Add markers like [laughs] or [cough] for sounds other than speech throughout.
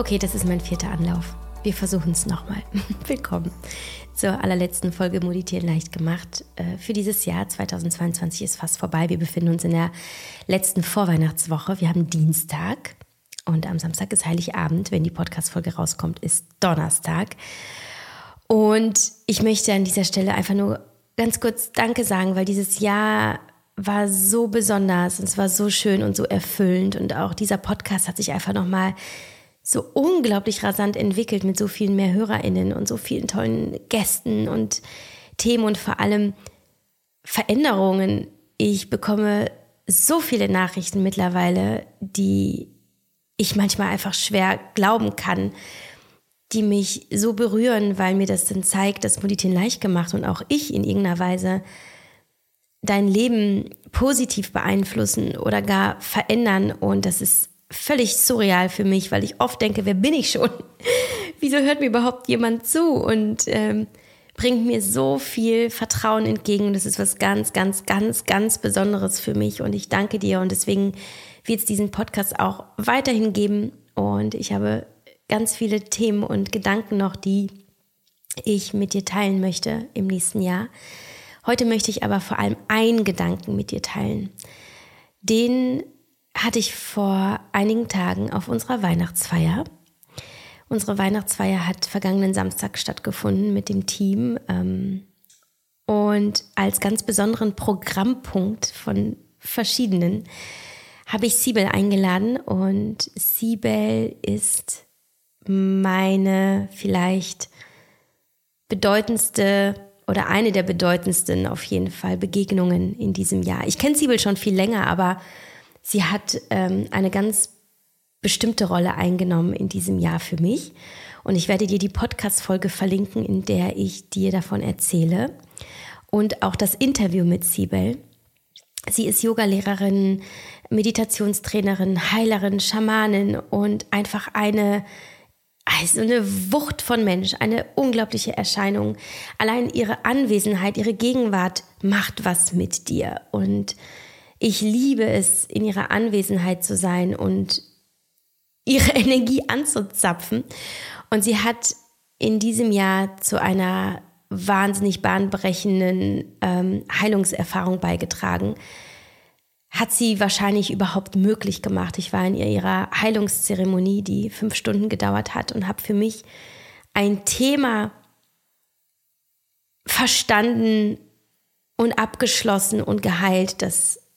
Okay, das ist mein vierter Anlauf. Wir versuchen es nochmal. [laughs] Willkommen zur allerletzten Folge Meditieren leicht gemacht. Äh, für dieses Jahr 2022 ist fast vorbei. Wir befinden uns in der letzten Vorweihnachtswoche. Wir haben Dienstag und am Samstag ist Heiligabend. Wenn die Podcast-Folge rauskommt, ist Donnerstag. Und ich möchte an dieser Stelle einfach nur ganz kurz Danke sagen, weil dieses Jahr war so besonders und es war so schön und so erfüllend und auch dieser Podcast hat sich einfach nochmal so unglaublich rasant entwickelt mit so vielen mehr HörerInnen und so vielen tollen Gästen und Themen und vor allem Veränderungen. Ich bekomme so viele Nachrichten mittlerweile, die ich manchmal einfach schwer glauben kann, die mich so berühren, weil mir das dann zeigt, dass Politin leicht gemacht und auch ich in irgendeiner Weise dein Leben positiv beeinflussen oder gar verändern. Und das ist völlig surreal für mich, weil ich oft denke, wer bin ich schon? [laughs] Wieso hört mir überhaupt jemand zu? Und ähm, bringt mir so viel Vertrauen entgegen. Das ist was ganz, ganz, ganz, ganz Besonderes für mich. Und ich danke dir. Und deswegen wird es diesen Podcast auch weiterhin geben. Und ich habe ganz viele Themen und Gedanken noch, die ich mit dir teilen möchte im nächsten Jahr. Heute möchte ich aber vor allem einen Gedanken mit dir teilen. Den hatte ich vor einigen Tagen auf unserer Weihnachtsfeier. Unsere Weihnachtsfeier hat vergangenen Samstag stattgefunden mit dem Team. Ähm, und als ganz besonderen Programmpunkt von verschiedenen habe ich Sibel eingeladen. Und Sibel ist meine vielleicht bedeutendste oder eine der bedeutendsten auf jeden Fall Begegnungen in diesem Jahr. Ich kenne Sibel schon viel länger, aber sie hat ähm, eine ganz bestimmte Rolle eingenommen in diesem Jahr für mich. Und ich werde dir die Podcast-Folge verlinken, in der ich dir davon erzähle. Und auch das Interview mit Sibel. Sie ist Yogalehrerin, Meditationstrainerin, Heilerin, Schamanin und einfach eine, also eine Wucht von Mensch, eine unglaubliche Erscheinung. Allein ihre Anwesenheit, ihre Gegenwart macht was mit dir. Und ich liebe es, in ihrer Anwesenheit zu sein und ihre [laughs] Energie anzuzapfen. Und sie hat in diesem Jahr zu einer wahnsinnig bahnbrechenden ähm, Heilungserfahrung beigetragen. Hat sie wahrscheinlich überhaupt möglich gemacht. Ich war in ihrer Heilungszeremonie, die fünf Stunden gedauert hat und habe für mich ein Thema verstanden und abgeschlossen und geheilt, das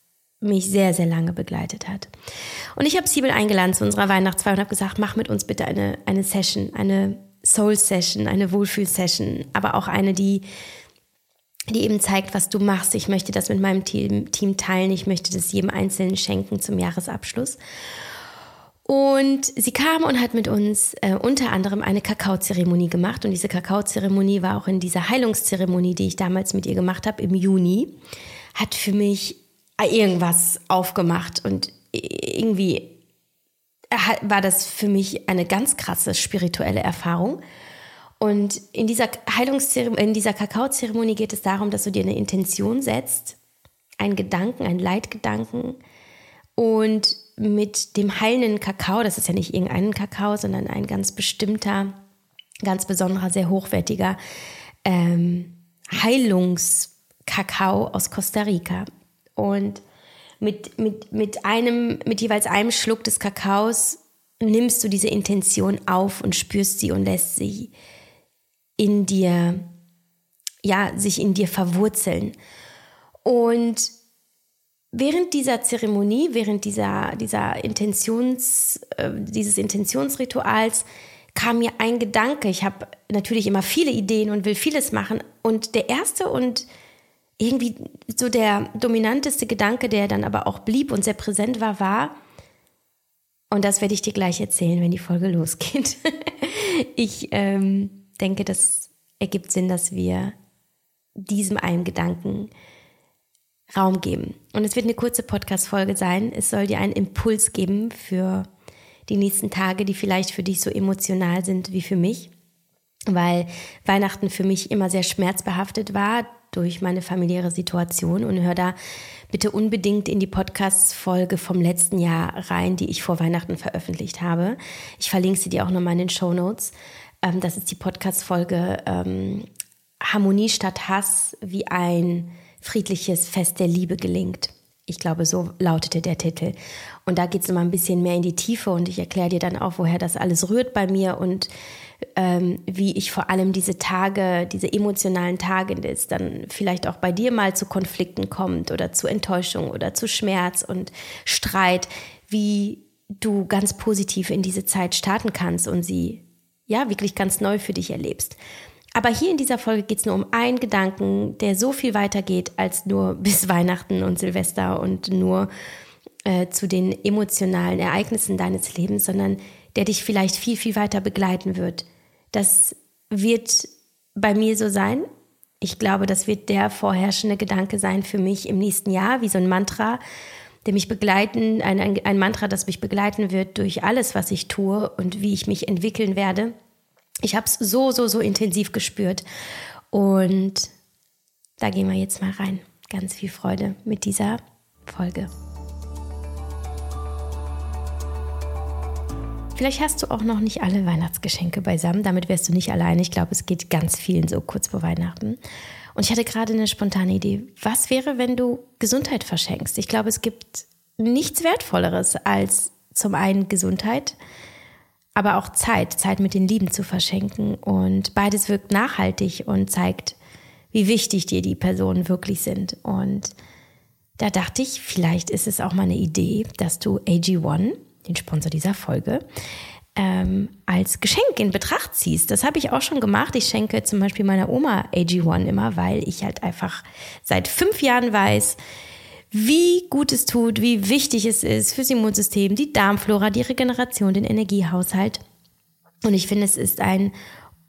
mich sehr, sehr lange begleitet hat. Und ich habe Siebel eingeladen zu unserer Weihnachtsfeier und habe gesagt, mach mit uns bitte eine, eine Session, eine Soul-Session, eine Wohlfühl-Session, aber auch eine, die, die eben zeigt, was du machst. Ich möchte das mit meinem Team, Team teilen. Ich möchte das jedem Einzelnen schenken zum Jahresabschluss. Und sie kam und hat mit uns äh, unter anderem eine Kakaozeremonie gemacht. Und diese Kakaozeremonie war auch in dieser Heilungszeremonie, die ich damals mit ihr gemacht habe, im Juni, hat für mich irgendwas aufgemacht und irgendwie war das für mich eine ganz krasse spirituelle Erfahrung. Und in dieser Heilungszeremonie, in dieser Kakaozeremonie geht es darum, dass du dir eine Intention setzt, einen Gedanken, einen Leitgedanken und mit dem heilenden Kakao, das ist ja nicht irgendein Kakao, sondern ein ganz bestimmter, ganz besonderer, sehr hochwertiger ähm, Heilungskakao aus Costa Rica. Und mit, mit, mit einem, mit jeweils einem Schluck des Kakaos nimmst du diese Intention auf und spürst sie und lässt sie in dir, ja, sich in dir verwurzeln. Und während dieser Zeremonie, während dieser, dieser Intentions, äh, dieses Intentionsrituals kam mir ein Gedanke. Ich habe natürlich immer viele Ideen und will vieles machen. Und der erste und irgendwie so der dominanteste Gedanke, der dann aber auch blieb und sehr präsent war, war, und das werde ich dir gleich erzählen, wenn die Folge losgeht. [laughs] ich ähm, denke, das ergibt Sinn, dass wir diesem einen Gedanken Raum geben. Und es wird eine kurze Podcast-Folge sein. Es soll dir einen Impuls geben für die nächsten Tage, die vielleicht für dich so emotional sind wie für mich, weil Weihnachten für mich immer sehr schmerzbehaftet war durch meine familiäre Situation und hör da bitte unbedingt in die Podcast-Folge vom letzten Jahr rein, die ich vor Weihnachten veröffentlicht habe. Ich verlinke sie dir auch nochmal in den Show Notes. Ähm, das ist die Podcast-Folge ähm, Harmonie statt Hass, wie ein friedliches Fest der Liebe gelingt. Ich glaube, so lautete der Titel. Und da geht es immer ein bisschen mehr in die Tiefe und ich erkläre dir dann auch, woher das alles rührt bei mir und ähm, wie ich vor allem diese Tage, diese emotionalen Tage, das dann vielleicht auch bei dir mal zu Konflikten kommt oder zu Enttäuschung oder zu Schmerz und Streit, wie du ganz positiv in diese Zeit starten kannst und sie ja wirklich ganz neu für dich erlebst. Aber hier in dieser Folge geht es nur um einen Gedanken, der so viel weiter geht als nur [laughs] bis Weihnachten und Silvester und nur äh, zu den emotionalen Ereignissen deines Lebens, sondern der dich vielleicht viel, viel weiter begleiten wird. Das wird bei mir so sein. Ich glaube, das wird der vorherrschende Gedanke sein für mich im nächsten Jahr, wie so ein Mantra, der mich begleiten, ein, ein, ein Mantra, das mich begleiten wird durch alles, was ich tue und wie ich mich entwickeln werde. Ich habe es so, so, so intensiv gespürt. Und da gehen wir jetzt mal rein. Ganz viel Freude mit dieser Folge. Vielleicht hast du auch noch nicht alle Weihnachtsgeschenke beisammen. Damit wärst du nicht alleine. Ich glaube, es geht ganz vielen so kurz vor Weihnachten. Und ich hatte gerade eine spontane Idee. Was wäre, wenn du Gesundheit verschenkst? Ich glaube, es gibt nichts Wertvolleres als zum einen Gesundheit, aber auch Zeit, Zeit mit den Lieben zu verschenken. Und beides wirkt nachhaltig und zeigt, wie wichtig dir die Personen wirklich sind. Und da dachte ich, vielleicht ist es auch mal eine Idee, dass du AG1, den Sponsor dieser Folge, ähm, als Geschenk in Betracht ziehst. Das habe ich auch schon gemacht. Ich schenke zum Beispiel meiner Oma AG1 immer, weil ich halt einfach seit fünf Jahren weiß, wie gut es tut, wie wichtig es ist fürs Immunsystem, die Darmflora, die Regeneration, den Energiehaushalt. Und ich finde, es ist ein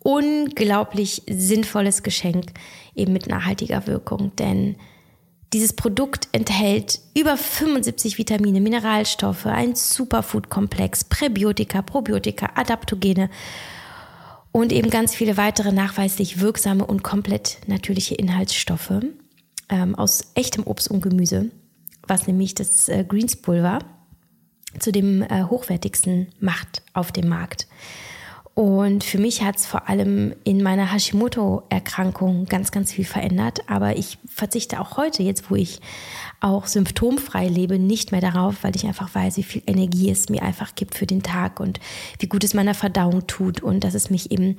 unglaublich sinnvolles Geschenk eben mit nachhaltiger Wirkung, denn dieses Produkt enthält über 75 Vitamine, Mineralstoffe, ein Superfood-Komplex, Präbiotika, Probiotika, Adaptogene und eben ganz viele weitere nachweislich wirksame und komplett natürliche Inhaltsstoffe ähm, aus echtem Obst und Gemüse, was nämlich das äh, Greenspulver zu dem äh, hochwertigsten macht auf dem Markt. Und für mich hat es vor allem in meiner Hashimoto-Erkrankung ganz, ganz viel verändert. Aber ich verzichte auch heute, jetzt wo ich auch symptomfrei lebe, nicht mehr darauf, weil ich einfach weiß, wie viel Energie es mir einfach gibt für den Tag und wie gut es meiner Verdauung tut und dass es mich eben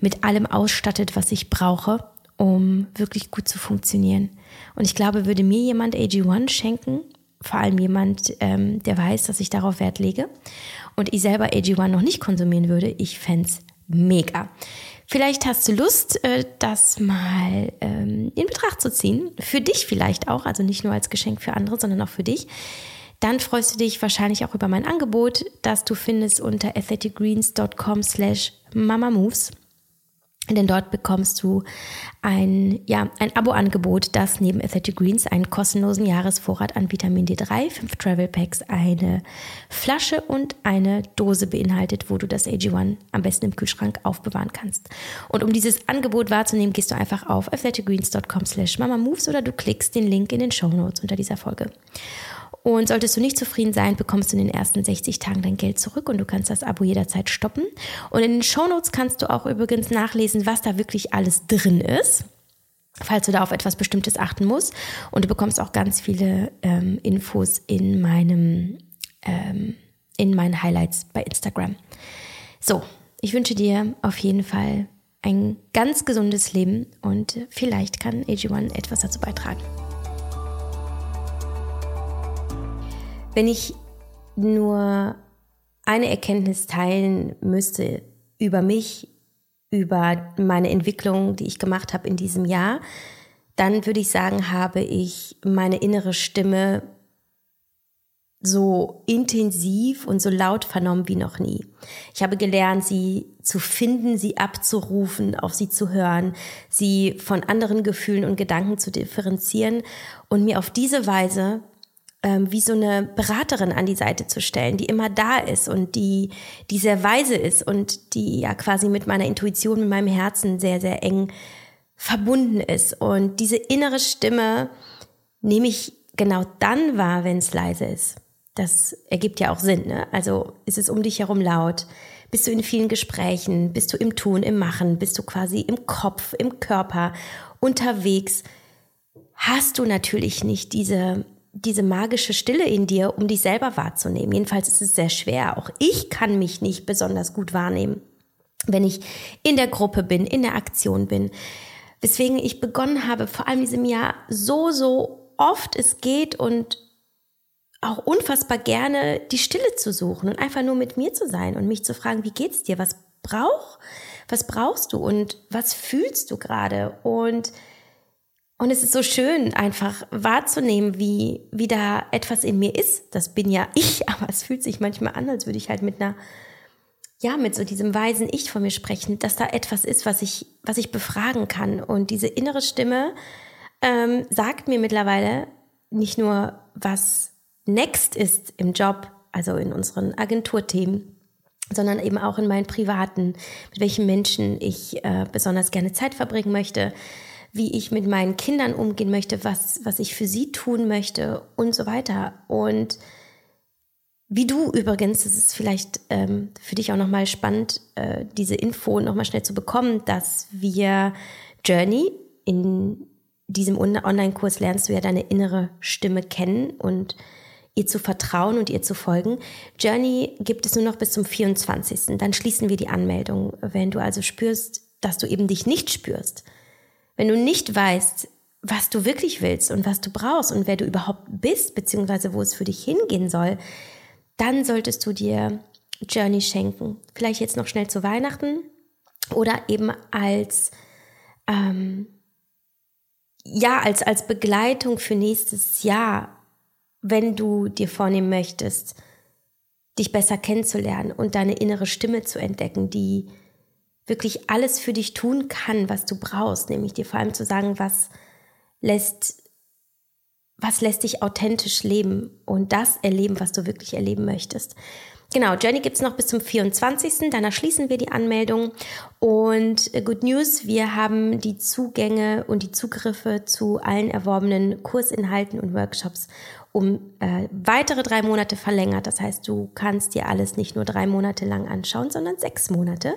mit allem ausstattet, was ich brauche, um wirklich gut zu funktionieren. Und ich glaube, würde mir jemand AG1 schenken, vor allem jemand, ähm, der weiß, dass ich darauf Wert lege und ich selber AG1 noch nicht konsumieren würde, ich fände es mega. Vielleicht hast du Lust, äh, das mal ähm, in Betracht zu ziehen. Für dich vielleicht auch, also nicht nur als Geschenk für andere, sondern auch für dich. Dann freust du dich wahrscheinlich auch über mein Angebot, das du findest unter athleticgreens.com slash mamamoves. Denn dort bekommst du ein, ja, ein Abo-Angebot, das neben Athletic Greens einen kostenlosen Jahresvorrat an Vitamin D3, fünf Travel Packs, eine Flasche und eine Dose beinhaltet, wo du das AG1 am besten im Kühlschrank aufbewahren kannst. Und um dieses Angebot wahrzunehmen, gehst du einfach auf athleticgreens.com slash mamamoves oder du klickst den Link in den Show Notes unter dieser Folge. Und solltest du nicht zufrieden sein, bekommst du in den ersten 60 Tagen dein Geld zurück und du kannst das Abo jederzeit stoppen. Und in den Shownotes kannst du auch übrigens nachlesen, was da wirklich alles drin ist falls du da auf etwas Bestimmtes achten musst. Und du bekommst auch ganz viele ähm, Infos in meinem ähm, in meinen Highlights bei Instagram. So, ich wünsche dir auf jeden Fall ein ganz gesundes Leben und vielleicht kann AG1 etwas dazu beitragen. Wenn ich nur eine Erkenntnis teilen müsste über mich, über meine Entwicklung, die ich gemacht habe in diesem Jahr, dann würde ich sagen, habe ich meine innere Stimme so intensiv und so laut vernommen wie noch nie. Ich habe gelernt, sie zu finden, sie abzurufen, auf sie zu hören, sie von anderen Gefühlen und Gedanken zu differenzieren und mir auf diese Weise ähm, wie so eine Beraterin an die Seite zu stellen, die immer da ist und die, die sehr weise ist und die ja quasi mit meiner Intuition, mit meinem Herzen sehr, sehr eng verbunden ist. Und diese innere Stimme nehme ich genau dann wahr, wenn es leise ist. Das ergibt ja auch Sinn. Ne? Also ist es um dich herum laut? Bist du in vielen Gesprächen? Bist du im Tun, im Machen? Bist du quasi im Kopf, im Körper unterwegs? Hast du natürlich nicht diese, diese magische Stille in dir, um dich selber wahrzunehmen. Jedenfalls ist es sehr schwer. Auch ich kann mich nicht besonders gut wahrnehmen, wenn ich in der Gruppe bin, in der Aktion bin. Weswegen ich begonnen habe, vor allem diesem Jahr so, so oft es geht und auch unfassbar gerne die Stille zu suchen und einfach nur mit mir zu sein und mich zu fragen, wie geht's dir? Was brauch? Was brauchst du und was fühlst du gerade? Und und es ist so schön, einfach wahrzunehmen, wie, wie da etwas in mir ist. Das bin ja [laughs] ich, aber es fühlt sich manchmal an, als würde ich halt mit einer, ja, mit so diesem weisen Ich von mir sprechen, dass da etwas ist, was ich, was ich befragen kann. Und diese innere Stimme ähm, sagt mir mittlerweile nicht nur, was next ist im Job, also in unseren Agenturthemen, sondern eben auch in meinen privaten, mit welchen Menschen ich äh, besonders gerne Zeit verbringen möchte, wie ich mit meinen Kindern umgehen möchte, was, was ich für sie tun möchte und so weiter. Und wie du übrigens, das ist vielleicht ähm, für dich auch nochmal spannend, äh, diese Info nochmal schnell zu bekommen, dass wir Journey in diesem Online-Kurs lernst du ja deine innere Stimme kennen und ihr zu vertrauen und ihr zu folgen. Journey gibt es nur noch bis zum 24. Dann schließen wir die Anmeldung. Wenn du also spürst, dass du eben dich nicht spürst, wenn du nicht weißt, was du wirklich willst und was du brauchst und wer du überhaupt bist, beziehungsweise wo es für dich hingehen soll, dann solltest du dir Journey schenken. Vielleicht jetzt noch schnell zu Weihnachten oder eben als ähm, ja, als, als Begleitung für nächstes Jahr, wenn du dir vornehmen möchtest, dich besser kennenzulernen und deine innere Stimme zu entdecken, die wirklich alles für dich tun kann, was du brauchst, nämlich dir vor allem zu sagen, was lässt, was lässt dich authentisch leben und das erleben, was du wirklich erleben möchtest. Genau, Journey gibt es noch bis zum 24. Danach schließen wir die Anmeldung. Und äh, Good News, wir haben die Zugänge und die Zugriffe zu allen erworbenen Kursinhalten und Workshops um äh, weitere drei Monate verlängert. Das heißt, du kannst dir alles nicht nur drei Monate lang anschauen, sondern sechs Monate.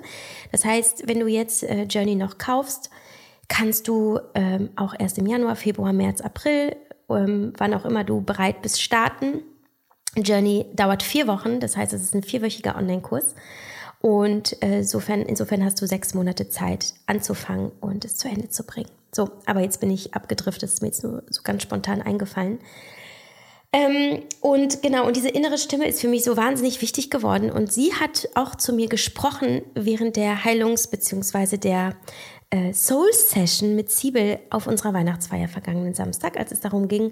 Das heißt, wenn du jetzt äh, Journey noch kaufst, kannst du ähm, auch erst im Januar, Februar, März, April, ähm, wann auch immer du bereit bist, starten. Journey dauert vier Wochen, das heißt, es ist ein vierwöchiger Online-Kurs. Und äh, insofern, insofern hast du sechs Monate Zeit anzufangen und es zu Ende zu bringen. So, aber jetzt bin ich abgedriftet, das ist mir jetzt nur so ganz spontan eingefallen. Ähm, und genau, und diese innere Stimme ist für mich so wahnsinnig wichtig geworden. Und sie hat auch zu mir gesprochen während der Heilungs- bzw. der äh, Soul Session mit Siebel auf unserer Weihnachtsfeier vergangenen Samstag, als es darum ging,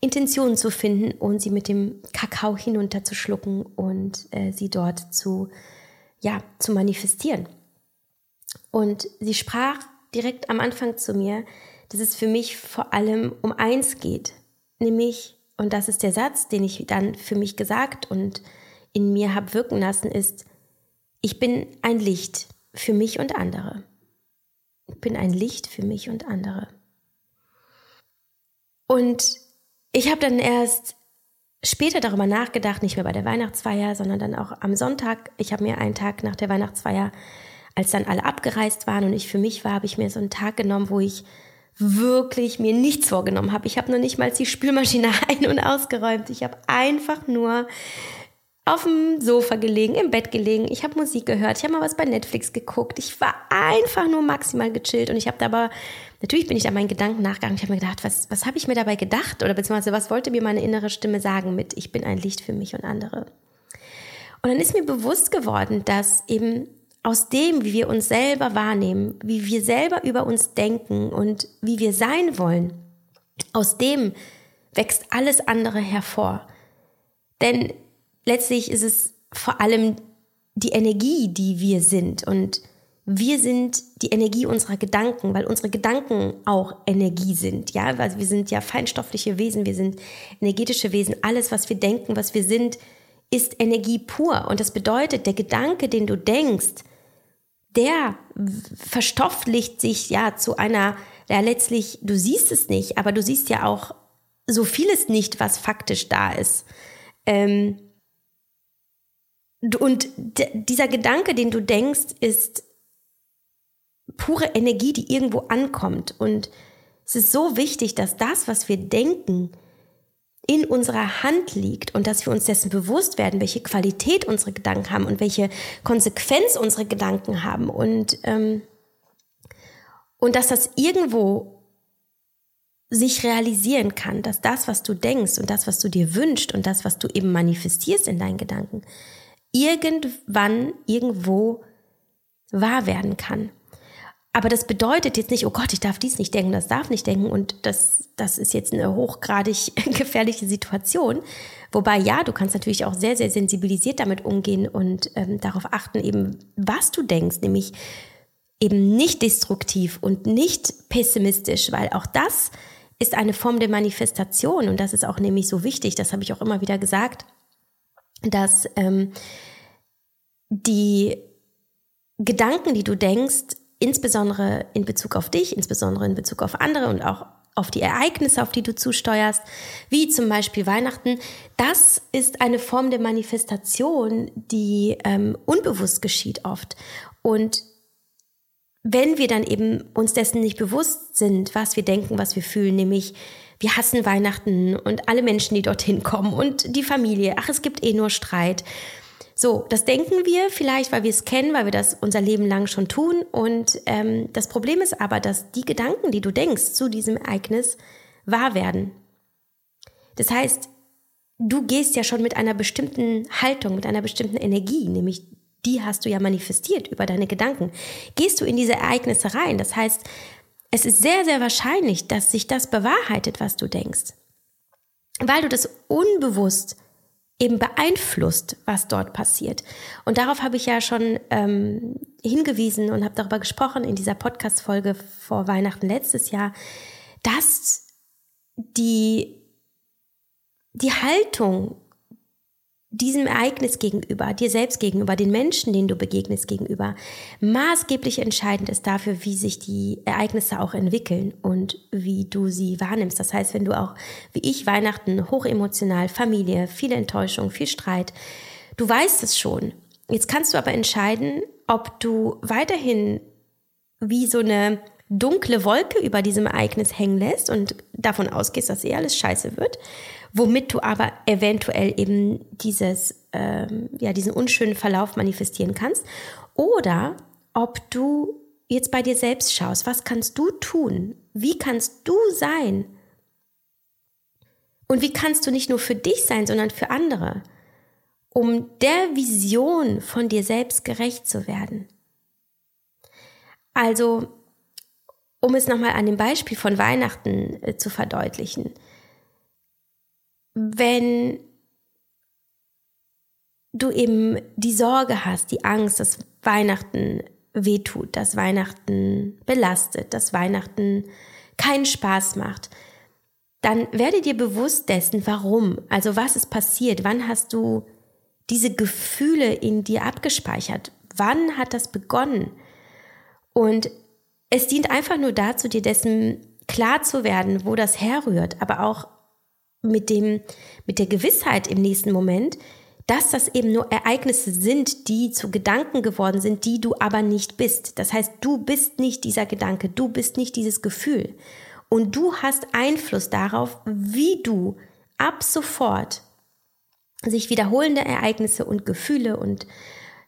Intentionen zu finden und sie mit dem Kakao hinunterzuschlucken und äh, sie dort zu, ja, zu manifestieren. Und sie sprach direkt am Anfang zu mir, dass es für mich vor allem um eins geht, nämlich und das ist der Satz, den ich dann für mich gesagt und in mir habe wirken lassen, ist, ich bin ein Licht für mich und andere. Ich bin ein Licht für mich und andere. Und ich habe dann erst später darüber nachgedacht, nicht mehr bei der Weihnachtsfeier, sondern dann auch am Sonntag. Ich habe mir einen Tag nach der Weihnachtsfeier, als dann alle abgereist waren und ich für mich war, habe ich mir so einen Tag genommen, wo ich wirklich mir nichts vorgenommen habe. Ich habe noch nicht mal die Spülmaschine [laughs] ein- und ausgeräumt. Ich habe einfach nur auf dem Sofa gelegen, im Bett gelegen. Ich habe Musik gehört. Ich habe mal was bei Netflix geguckt. Ich war einfach nur maximal gechillt und ich habe da aber natürlich bin ich da meinen Gedanken nachgegangen. Ich habe mir gedacht, was was habe ich mir dabei gedacht oder beziehungsweise was wollte mir meine innere Stimme sagen mit ich bin ein Licht für mich und andere. Und dann ist mir bewusst geworden, dass eben aus dem, wie wir uns selber wahrnehmen, wie wir selber über uns denken und wie wir sein wollen, aus dem wächst alles andere hervor. Denn letztlich ist es vor allem die Energie, die wir sind. Und wir sind die Energie unserer Gedanken, weil unsere Gedanken auch Energie sind, ja, weil wir sind ja feinstoffliche Wesen, wir sind energetische Wesen, alles was wir denken, was wir sind, ist Energie pur. Und das bedeutet, der Gedanke, den du denkst, der verstofflicht sich ja zu einer, ja letztlich, du siehst es nicht, aber du siehst ja auch so vieles nicht, was faktisch da ist. Ähm, und dieser Gedanke, den du denkst, ist pure Energie, die irgendwo ankommt. Und es ist so wichtig, dass das, was wir denken, in unserer Hand liegt und dass wir uns dessen bewusst werden, welche Qualität unsere Gedanken haben und welche Konsequenz unsere Gedanken haben und, ähm, und dass das irgendwo sich realisieren kann, dass das, was du denkst und das, was du dir wünschst und das, was du eben manifestierst in deinen Gedanken, irgendwann irgendwo wahr werden kann. Aber das bedeutet jetzt nicht, oh Gott, ich darf dies nicht denken, das darf nicht denken. Und das, das ist jetzt eine hochgradig [laughs] gefährliche Situation. Wobei ja, du kannst natürlich auch sehr, sehr sensibilisiert damit umgehen und ähm, darauf achten, eben was du denkst, nämlich eben nicht destruktiv und nicht pessimistisch, weil auch das ist eine Form der Manifestation. Und das ist auch nämlich so wichtig, das habe ich auch immer wieder gesagt, dass ähm, die Gedanken, die du denkst, insbesondere in Bezug auf dich, insbesondere in Bezug auf andere und auch auf die Ereignisse, auf die du zusteuerst, wie zum Beispiel Weihnachten, das ist eine Form der Manifestation, die ähm, unbewusst geschieht oft. Und wenn wir dann eben uns dessen nicht bewusst sind, was wir denken, was wir fühlen, nämlich wir hassen Weihnachten und alle Menschen, die dorthin kommen und die Familie, ach, es gibt eh nur Streit, so, das denken wir vielleicht, weil wir es kennen, weil wir das unser Leben lang schon tun. Und ähm, das Problem ist aber, dass die Gedanken, die du denkst zu diesem Ereignis, wahr werden. Das heißt, du gehst ja schon mit einer bestimmten Haltung, mit einer bestimmten Energie, nämlich die hast du ja manifestiert über deine Gedanken. Gehst du in diese Ereignisse rein. Das heißt, es ist sehr, sehr wahrscheinlich, dass sich das bewahrheitet, was du denkst. Weil du das unbewusst eben beeinflusst, was dort passiert. Und darauf habe ich ja schon ähm, hingewiesen und habe darüber gesprochen in dieser Podcast-Folge vor Weihnachten letztes Jahr, dass die, die Haltung diesem Ereignis gegenüber, dir selbst gegenüber, den Menschen, denen du begegnest gegenüber, maßgeblich entscheidend ist dafür, wie sich die Ereignisse auch entwickeln und wie du sie wahrnimmst. Das heißt, wenn du auch, wie ich, Weihnachten hochemotional, Familie, viele Enttäuschung, viel Streit, du weißt es schon. Jetzt kannst du aber entscheiden, ob du weiterhin wie so eine dunkle Wolke über diesem Ereignis hängen lässt und davon ausgehst, dass eh alles scheiße wird womit du aber eventuell eben dieses, ähm, ja, diesen unschönen Verlauf manifestieren kannst. Oder ob du jetzt bei dir selbst schaust, was kannst du tun? Wie kannst du sein? Und wie kannst du nicht nur für dich sein, sondern für andere, um der Vision von dir selbst gerecht zu werden? Also, um es nochmal an dem Beispiel von Weihnachten äh, zu verdeutlichen wenn du eben die Sorge hast, die Angst, dass Weihnachten wehtut, dass Weihnachten belastet, dass Weihnachten keinen Spaß macht, dann werde dir bewusst dessen, warum, also was ist passiert, wann hast du diese Gefühle in dir abgespeichert, wann hat das begonnen? Und es dient einfach nur dazu, dir dessen klar zu werden, wo das herrührt, aber auch mit dem, mit der Gewissheit im nächsten Moment, dass das eben nur Ereignisse sind, die zu Gedanken geworden sind, die du aber nicht bist. Das heißt, du bist nicht dieser Gedanke, du bist nicht dieses Gefühl. Und du hast Einfluss darauf, wie du ab sofort sich wiederholende Ereignisse und Gefühle und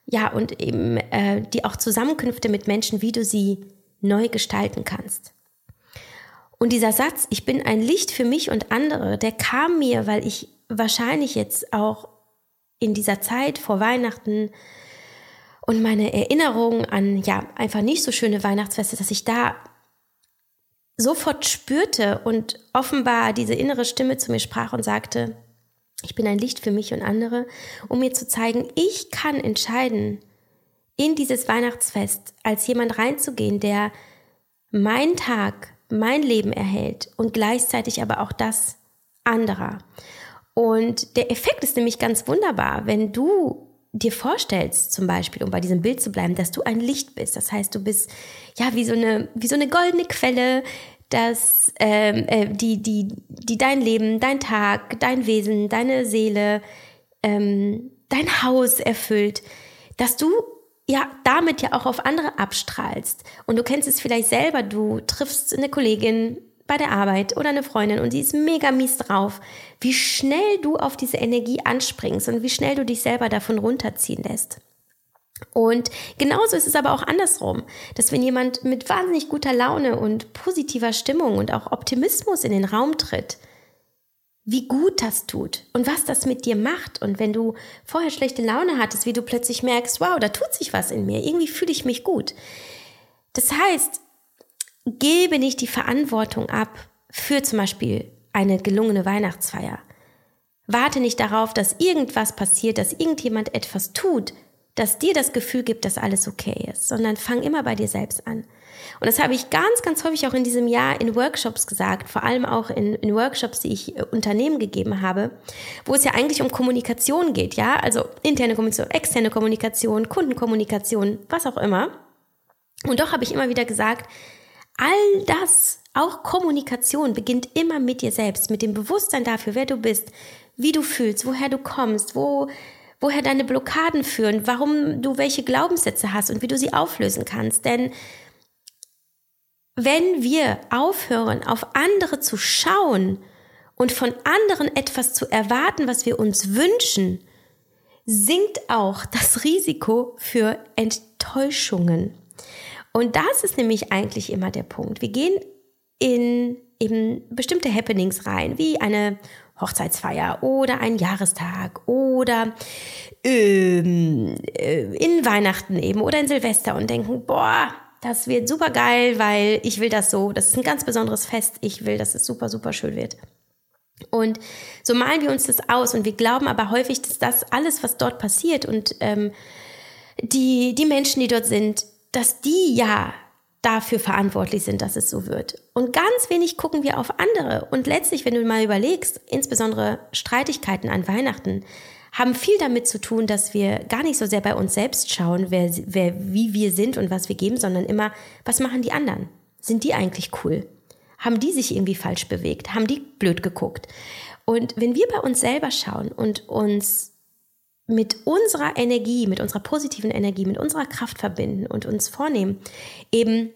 ja, und eben äh, die auch Zusammenkünfte mit Menschen, wie du sie neu gestalten kannst. Und dieser Satz, ich bin ein Licht für mich und andere, der kam mir, weil ich wahrscheinlich jetzt auch in dieser Zeit vor Weihnachten und meine Erinnerungen an, ja, einfach nicht so schöne Weihnachtsfeste, dass ich da sofort spürte und offenbar diese innere Stimme zu mir sprach und sagte, ich bin ein Licht für mich und andere, um mir zu zeigen, ich kann entscheiden, in dieses Weihnachtsfest als jemand reinzugehen, der meinen Tag mein Leben erhält und gleichzeitig aber auch das anderer. Und der Effekt ist nämlich ganz wunderbar, wenn du dir vorstellst, zum Beispiel, um bei diesem Bild zu bleiben, dass du ein Licht bist. Das heißt, du bist ja wie so eine, wie so eine goldene Quelle, dass ähm, äh, die, die, die dein Leben, dein Tag, dein Wesen, deine Seele, ähm, dein Haus erfüllt, dass du ja damit ja auch auf andere abstrahlst. Und du kennst es vielleicht selber, du triffst eine Kollegin bei der Arbeit oder eine Freundin und sie ist mega mies drauf, wie schnell du auf diese Energie anspringst und wie schnell du dich selber davon runterziehen lässt. Und genauso ist es aber auch andersrum, dass wenn jemand mit wahnsinnig guter Laune und positiver Stimmung und auch Optimismus in den Raum tritt, wie gut das tut und was das mit dir macht. Und wenn du vorher schlechte Laune hattest, wie du plötzlich merkst, wow, da tut sich was in mir, irgendwie fühle ich mich gut. Das heißt, gebe nicht die Verantwortung ab für zum Beispiel eine gelungene Weihnachtsfeier. Warte nicht darauf, dass irgendwas passiert, dass irgendjemand etwas tut, das dir das Gefühl gibt, dass alles okay ist, sondern fang immer bei dir selbst an. Und das habe ich ganz, ganz häufig auch in diesem Jahr in Workshops gesagt, vor allem auch in, in Workshops, die ich äh, Unternehmen gegeben habe, wo es ja eigentlich um Kommunikation geht, ja, also interne Kommunikation, externe Kommunikation, Kundenkommunikation, was auch immer. Und doch habe ich immer wieder gesagt, all das, auch Kommunikation, beginnt immer mit dir selbst, mit dem Bewusstsein dafür, wer du bist, wie du fühlst, woher du kommst, wo, woher deine Blockaden führen, warum du welche Glaubenssätze hast und wie du sie auflösen kannst. Denn wenn wir aufhören, auf andere zu schauen und von anderen etwas zu erwarten, was wir uns wünschen, sinkt auch das Risiko für Enttäuschungen. Und das ist nämlich eigentlich immer der Punkt. Wir gehen in eben bestimmte Happenings rein, wie eine Hochzeitsfeier oder ein Jahrestag oder ähm, äh, in Weihnachten eben oder in Silvester und denken, boah, das wird super geil, weil ich will das so. Das ist ein ganz besonderes Fest. Ich will, dass es super, super schön wird. Und so malen wir uns das aus und wir glauben aber häufig, dass das alles, was dort passiert und ähm, die, die Menschen, die dort sind, dass die ja dafür verantwortlich sind, dass es so wird. Und ganz wenig gucken wir auf andere. Und letztlich, wenn du mal überlegst, insbesondere Streitigkeiten an Weihnachten, haben viel damit zu tun, dass wir gar nicht so sehr bei uns selbst schauen, wer, wer, wie wir sind und was wir geben, sondern immer, was machen die anderen? Sind die eigentlich cool? Haben die sich irgendwie falsch bewegt? Haben die blöd geguckt? Und wenn wir bei uns selber schauen und uns mit unserer Energie, mit unserer positiven Energie, mit unserer Kraft verbinden und uns vornehmen, eben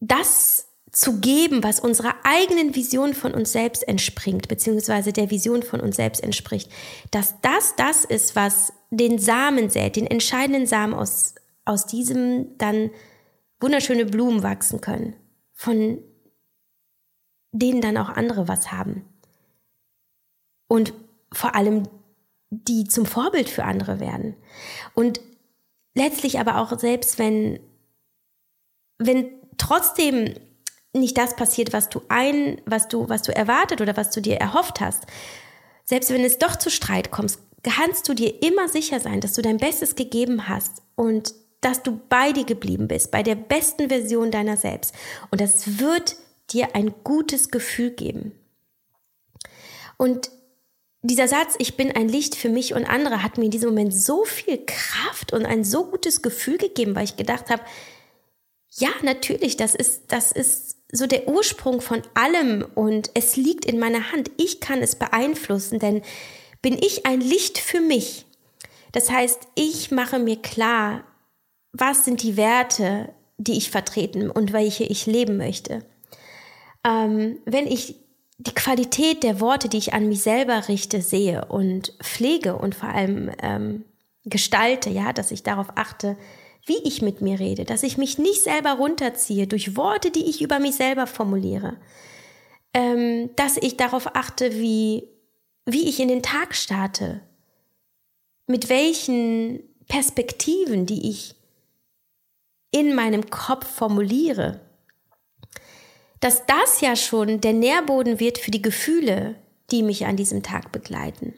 das zu geben, was unserer eigenen Vision von uns selbst entspringt, beziehungsweise der Vision von uns selbst entspricht, dass das das ist, was den Samen sät, den entscheidenden Samen aus, aus diesem dann wunderschöne Blumen wachsen können, von denen dann auch andere was haben. Und vor allem die zum Vorbild für andere werden. Und letztlich aber auch selbst wenn, wenn trotzdem nicht das passiert, was du ein, was du, was du erwartet oder was du dir erhofft hast, selbst wenn es doch zu Streit kommt, kannst du dir immer sicher sein, dass du dein Bestes gegeben hast und dass du bei dir geblieben bist, bei der besten Version deiner selbst. Und das wird dir ein gutes Gefühl geben. Und dieser Satz, ich bin ein Licht für mich und andere, hat mir in diesem Moment so viel Kraft und ein so gutes Gefühl gegeben, weil ich gedacht habe, ja, natürlich, das ist, das ist so der Ursprung von allem und es liegt in meiner Hand. Ich kann es beeinflussen, denn bin ich ein Licht für mich. Das heißt, ich mache mir klar, was sind die Werte, die ich vertreten und welche ich leben möchte. Ähm, wenn ich die Qualität der Worte, die ich an mich selber richte, sehe und pflege und vor allem ähm, gestalte, ja, dass ich darauf achte, wie ich mit mir rede, dass ich mich nicht selber runterziehe durch Worte, die ich über mich selber formuliere, ähm, dass ich darauf achte, wie, wie ich in den Tag starte, mit welchen Perspektiven, die ich in meinem Kopf formuliere, dass das ja schon der Nährboden wird für die Gefühle, die mich an diesem Tag begleiten.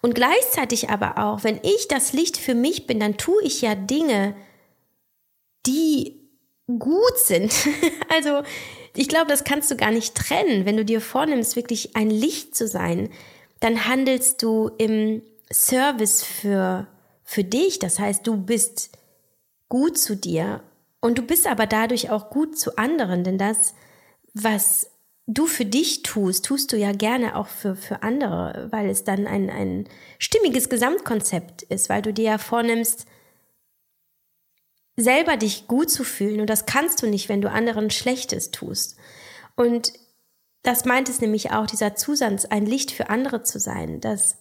Und gleichzeitig aber auch, wenn ich das Licht für mich bin, dann tue ich ja Dinge, die gut sind. [laughs] also ich glaube, das kannst du gar nicht trennen. Wenn du dir vornimmst, wirklich ein Licht zu sein, dann handelst du im Service für, für dich. Das heißt, du bist gut zu dir und du bist aber dadurch auch gut zu anderen, denn das, was du für dich tust, tust du ja gerne auch für, für andere, weil es dann ein, ein stimmiges Gesamtkonzept ist, weil du dir ja vornimmst, selber dich gut zu fühlen und das kannst du nicht, wenn du anderen Schlechtes tust. Und das meint es nämlich auch, dieser Zusatz, ein Licht für andere zu sein, dass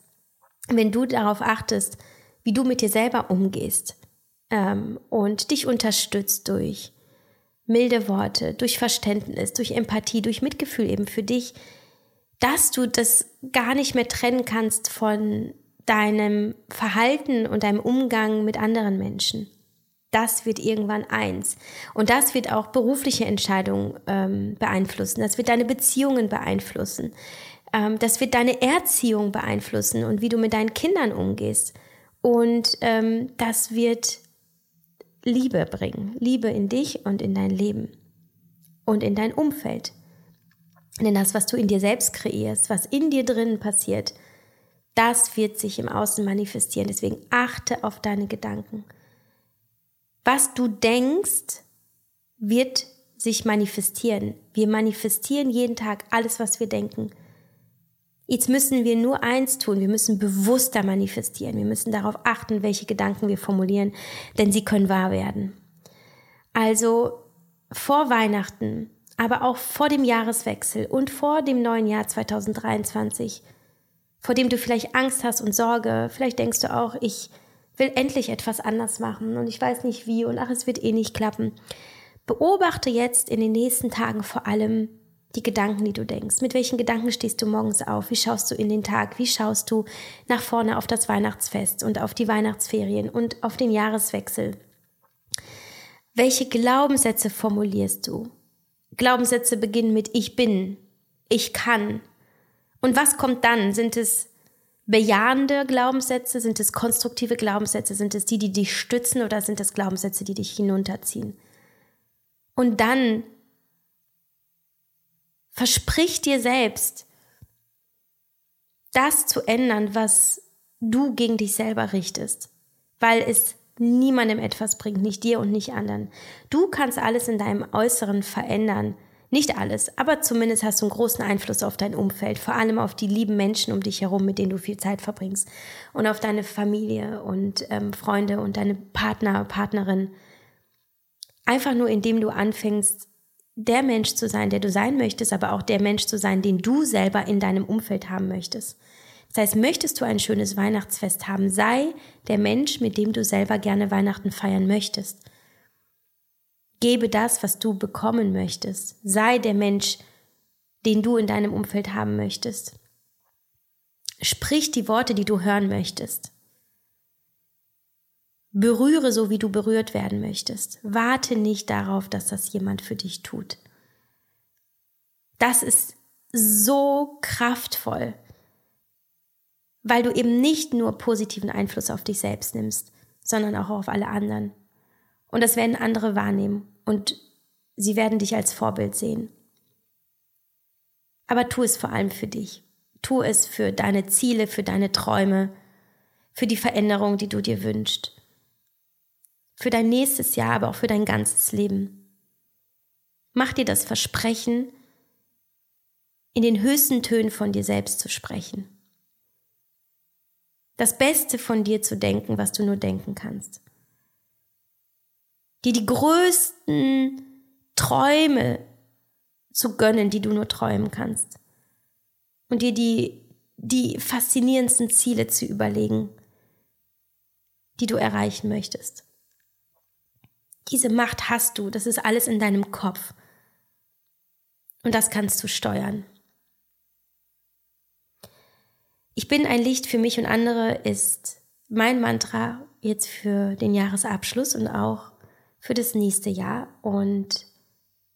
wenn du darauf achtest, wie du mit dir selber umgehst ähm, und dich unterstützt durch milde Worte, durch Verständnis, durch Empathie, durch Mitgefühl eben für dich, dass du das gar nicht mehr trennen kannst von deinem Verhalten und deinem Umgang mit anderen Menschen. Das wird irgendwann eins. Und das wird auch berufliche Entscheidungen ähm, beeinflussen. Das wird deine Beziehungen beeinflussen. Ähm, das wird deine Erziehung beeinflussen und wie du mit deinen Kindern umgehst. Und ähm, das wird Liebe bringen. Liebe in dich und in dein Leben und in dein Umfeld. Denn das, was du in dir selbst kreierst, was in dir drinnen passiert, das wird sich im Außen manifestieren. Deswegen achte auf deine Gedanken. Was du denkst, wird sich manifestieren. Wir manifestieren jeden Tag alles, was wir denken. Jetzt müssen wir nur eins tun, wir müssen bewusster manifestieren, wir müssen darauf achten, welche Gedanken wir formulieren, denn sie können wahr werden. Also vor Weihnachten, aber auch vor dem Jahreswechsel und vor dem neuen Jahr 2023, vor dem du vielleicht Angst hast und Sorge, vielleicht denkst du auch, ich will endlich etwas anders machen und ich weiß nicht wie und ach, es wird eh nicht klappen. Beobachte jetzt in den nächsten Tagen vor allem, die Gedanken, die du denkst. Mit welchen Gedanken stehst du morgens auf? Wie schaust du in den Tag? Wie schaust du nach vorne auf das Weihnachtsfest und auf die Weihnachtsferien und auf den Jahreswechsel? Welche Glaubenssätze formulierst du? Glaubenssätze beginnen mit Ich bin, ich kann. Und was kommt dann? Sind es bejahende Glaubenssätze? Sind es konstruktive Glaubenssätze? Sind es die, die dich stützen oder sind es Glaubenssätze, die dich hinunterziehen? Und dann Versprich dir selbst, das zu ändern, was du gegen dich selber richtest, weil es niemandem etwas bringt, nicht dir und nicht anderen. Du kannst alles in deinem Äußeren verändern. Nicht alles, aber zumindest hast du einen großen Einfluss auf dein Umfeld, vor allem auf die lieben Menschen um dich herum, mit denen du viel Zeit verbringst und auf deine Familie und ähm, Freunde und deine Partner, Partnerin. Einfach nur, indem du anfängst, der Mensch zu sein, der du sein möchtest, aber auch der Mensch zu sein, den du selber in deinem Umfeld haben möchtest. Das heißt, möchtest du ein schönes Weihnachtsfest haben, sei der Mensch, mit dem du selber gerne Weihnachten feiern möchtest. Gebe das, was du bekommen möchtest. Sei der Mensch, den du in deinem Umfeld haben möchtest. Sprich die Worte, die du hören möchtest. Berühre so, wie du berührt werden möchtest. Warte nicht darauf, dass das jemand für dich tut. Das ist so kraftvoll, weil du eben nicht nur positiven Einfluss auf dich selbst nimmst, sondern auch auf alle anderen. Und das werden andere wahrnehmen und sie werden dich als Vorbild sehen. Aber tu es vor allem für dich. Tu es für deine Ziele, für deine Träume, für die Veränderung, die du dir wünschst für dein nächstes Jahr, aber auch für dein ganzes Leben. Mach dir das Versprechen, in den höchsten Tönen von dir selbst zu sprechen. Das Beste von dir zu denken, was du nur denken kannst. Dir die größten Träume zu gönnen, die du nur träumen kannst. Und dir die, die faszinierendsten Ziele zu überlegen, die du erreichen möchtest. Diese Macht hast du, das ist alles in deinem Kopf. Und das kannst du steuern. Ich bin ein Licht für mich und andere ist mein Mantra jetzt für den Jahresabschluss und auch für das nächste Jahr. Und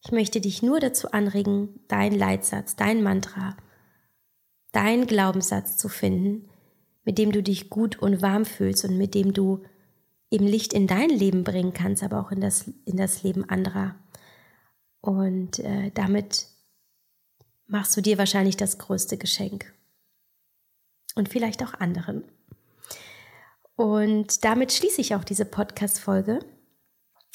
ich möchte dich nur dazu anregen, dein Leitsatz, dein Mantra, dein Glaubenssatz zu finden, mit dem du dich gut und warm fühlst und mit dem du eben Licht in dein Leben bringen kannst, aber auch in das, in das Leben anderer. Und äh, damit machst du dir wahrscheinlich das größte Geschenk. Und vielleicht auch anderen. Und damit schließe ich auch diese Podcast-Folge.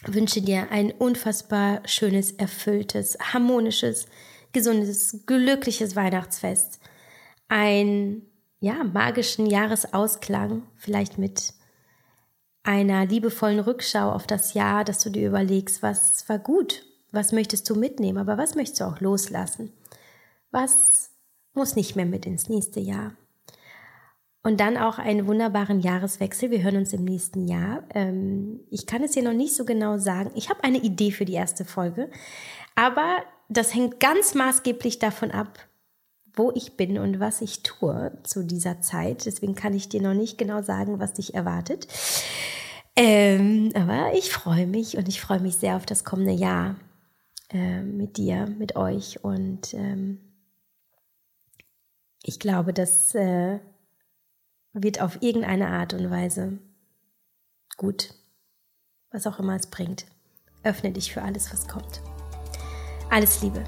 Wünsche dir ein unfassbar schönes, erfülltes, harmonisches, gesundes, glückliches Weihnachtsfest. Ein, ja, magischen Jahresausklang, vielleicht mit einer liebevollen Rückschau auf das Jahr, dass du dir überlegst, was war gut, was möchtest du mitnehmen, aber was möchtest du auch loslassen? Was muss nicht mehr mit ins nächste Jahr? Und dann auch einen wunderbaren Jahreswechsel. Wir hören uns im nächsten Jahr. Ähm, ich kann es dir noch nicht so genau sagen. Ich habe eine Idee für die erste Folge, aber das hängt ganz maßgeblich davon ab, wo ich bin und was ich tue zu dieser Zeit. Deswegen kann ich dir noch nicht genau sagen, was dich erwartet. Ähm, aber ich freue mich und ich freue mich sehr auf das kommende Jahr äh, mit dir, mit euch. Und ähm, ich glaube, das äh, wird auf irgendeine Art und Weise gut, was auch immer es bringt. Öffne dich für alles, was kommt. Alles Liebe.